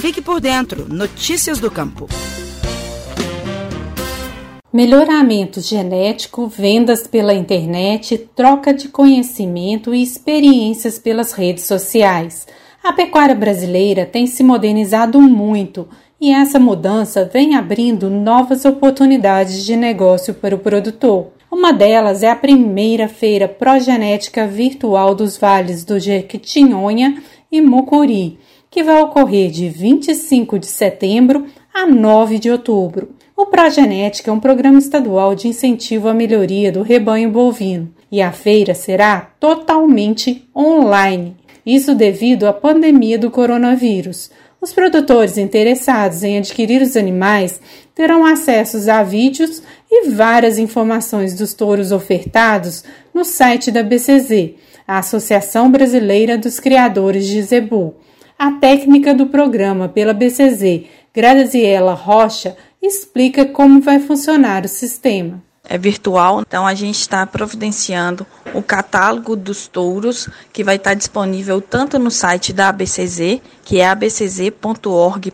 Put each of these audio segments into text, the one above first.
Fique por dentro. Notícias do Campo. Melhoramento genético, vendas pela internet, troca de conhecimento e experiências pelas redes sociais. A pecuária brasileira tem se modernizado muito e essa mudança vem abrindo novas oportunidades de negócio para o produtor. Uma delas é a primeira feira progenética virtual dos vales do Jequitinhonha e Mucuri, que vai ocorrer de 25 de setembro a 9 de outubro. O Progenética é um programa estadual de incentivo à melhoria do rebanho bovino e a feira será totalmente online. Isso devido à pandemia do coronavírus. Os produtores interessados em adquirir os animais terão acesso a vídeos e várias informações dos touros ofertados no site da BCZ, a Associação Brasileira dos Criadores de Zebu. A técnica do programa pela BCZ, Graziela Rocha, explica como vai funcionar o sistema é virtual, então a gente está providenciando o catálogo dos touros, que vai estar disponível tanto no site da ABCZ, que é abcz.org.br,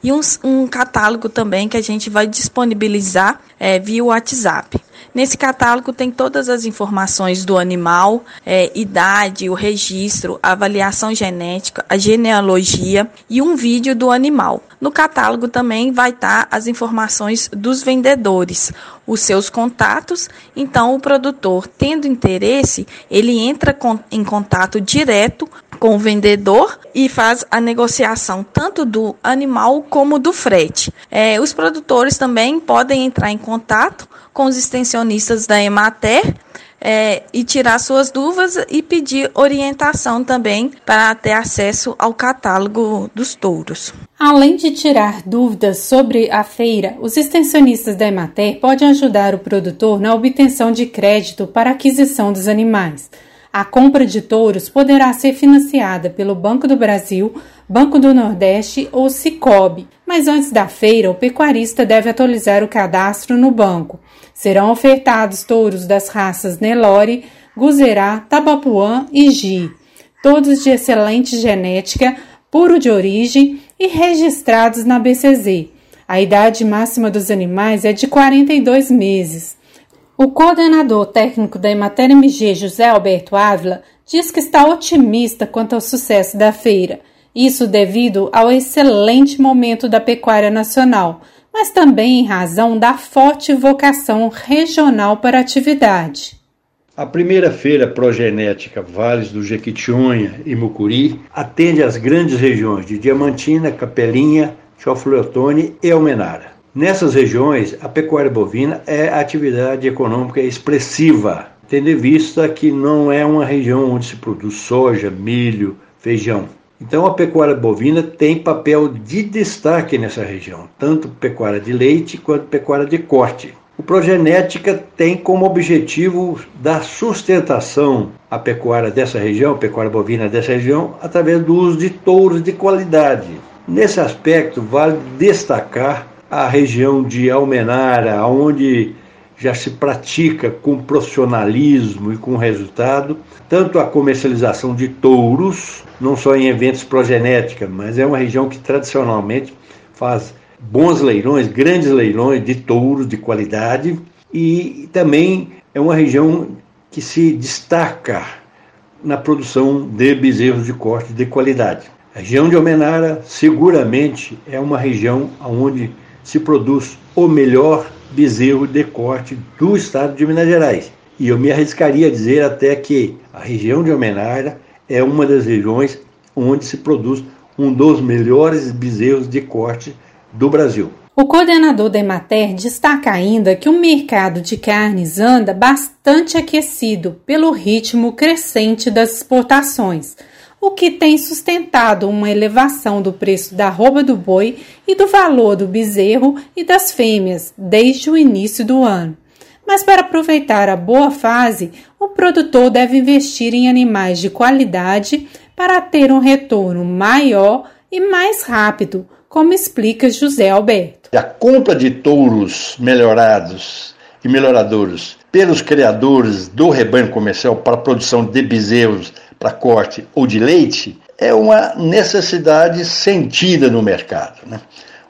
e um, um, catálogo também que a gente vai disponibilizar é, via WhatsApp. Nesse catálogo tem todas as informações do animal, é, idade, o registro, avaliação genética, a genealogia e um vídeo do animal. No catálogo também vai estar as informações dos vendedores, os seus contatos. Então, o produtor, tendo interesse, ele entra em contato direto com o vendedor e faz a negociação tanto do animal como do frete. É, os produtores também podem entrar em contato com os extensionistas da Emater é, e tirar suas dúvidas e pedir orientação também para ter acesso ao catálogo dos touros. Além de tirar dúvidas sobre a feira, os extensionistas da Emater podem ajudar o produtor na obtenção de crédito para aquisição dos animais. A compra de touros poderá ser financiada pelo Banco do Brasil, Banco do Nordeste ou Cicobi, mas antes da feira, o pecuarista deve atualizar o cadastro no banco. Serão ofertados touros das raças Nelore, Guzerá, Tabapuã e Gi, todos de excelente genética, puro de origem e registrados na BCZ. A idade máxima dos animais é de 42 meses. O coordenador técnico da Emater MG, José Alberto Ávila, diz que está otimista quanto ao sucesso da feira. Isso devido ao excelente momento da pecuária nacional, mas também em razão da forte vocação regional para a atividade. A primeira feira progenética Vales do Jequitinhonha e Mucuri atende às grandes regiões de Diamantina, Capelinha, Chofleotone e Almenara. Nessas regiões, a pecuária bovina é atividade econômica expressiva, tendo em vista que não é uma região onde se produz soja, milho, feijão. Então, a pecuária bovina tem papel de destaque nessa região, tanto pecuária de leite quanto pecuária de corte. O Progenética tem como objetivo dar sustentação à pecuária dessa região, pecuária bovina dessa região, através do uso de touros de qualidade. Nesse aspecto, vale destacar a região de Almenara, onde já se pratica com profissionalismo e com resultado, tanto a comercialização de touros, não só em eventos progenética, mas é uma região que tradicionalmente faz bons leilões, grandes leilões de touros de qualidade e também é uma região que se destaca na produção de bezerros de corte de qualidade. A região de Almenara seguramente é uma região onde se produz o melhor bezerro de corte do estado de Minas Gerais. E eu me arriscaria a dizer até que a região de Almenara é uma das regiões onde se produz um dos melhores bezerros de corte do Brasil. O coordenador da Emater destaca ainda que o mercado de carnes anda bastante aquecido pelo ritmo crescente das exportações o que tem sustentado uma elevação do preço da roupa do boi e do valor do bezerro e das fêmeas desde o início do ano. Mas para aproveitar a boa fase, o produtor deve investir em animais de qualidade para ter um retorno maior e mais rápido, como explica José Alberto. A compra de touros melhorados e melhoradouros pelos criadores do rebanho comercial para produção de bezerros para corte ou de leite é uma necessidade sentida no mercado. Né?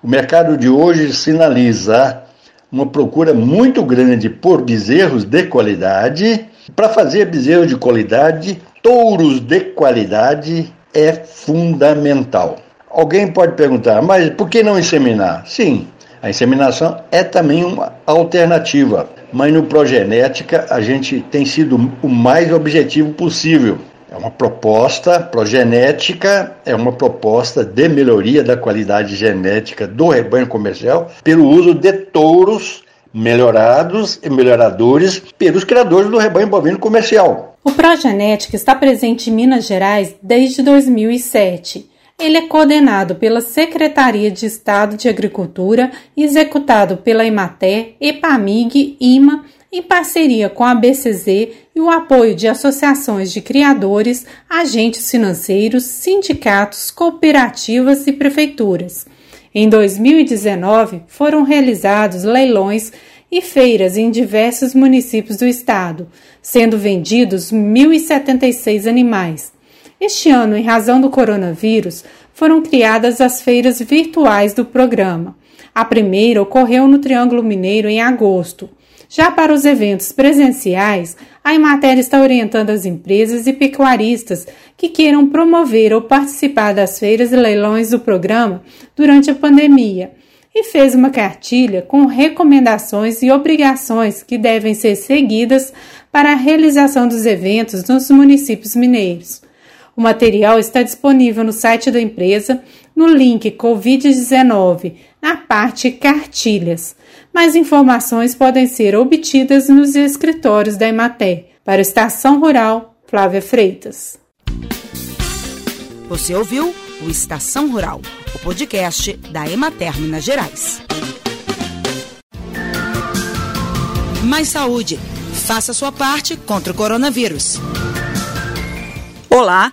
O mercado de hoje sinaliza uma procura muito grande por bezerros de qualidade. Para fazer bezerros de qualidade, touros de qualidade é fundamental. Alguém pode perguntar, mas por que não inseminar? Sim, a inseminação é também uma alternativa, mas no Progenética a gente tem sido o mais objetivo possível. É uma proposta progenética, é uma proposta de melhoria da qualidade genética do rebanho comercial pelo uso de touros melhorados e melhoradores pelos criadores do rebanho bovino comercial. O Progenética está presente em Minas Gerais desde 2007 ele é coordenado pela Secretaria de Estado de Agricultura executado pela Imaté, EPAMIG, IMA, em parceria com a BCZ e o apoio de associações de criadores, agentes financeiros, sindicatos, cooperativas e prefeituras. Em 2019, foram realizados leilões e feiras em diversos municípios do estado, sendo vendidos 1.076 animais. Este ano, em razão do coronavírus, foram criadas as feiras virtuais do programa. A primeira ocorreu no Triângulo Mineiro em agosto. Já para os eventos presenciais, a Emater está orientando as empresas e pecuaristas que queiram promover ou participar das feiras e leilões do programa durante a pandemia e fez uma cartilha com recomendações e obrigações que devem ser seguidas para a realização dos eventos nos municípios mineiros. O material está disponível no site da empresa, no link Covid-19, na parte Cartilhas. Mais informações podem ser obtidas nos escritórios da Emater. Para Estação Rural, Flávia Freitas. Você ouviu o Estação Rural, o podcast da Emater Minas Gerais. Mais saúde. Faça sua parte contra o coronavírus. Olá,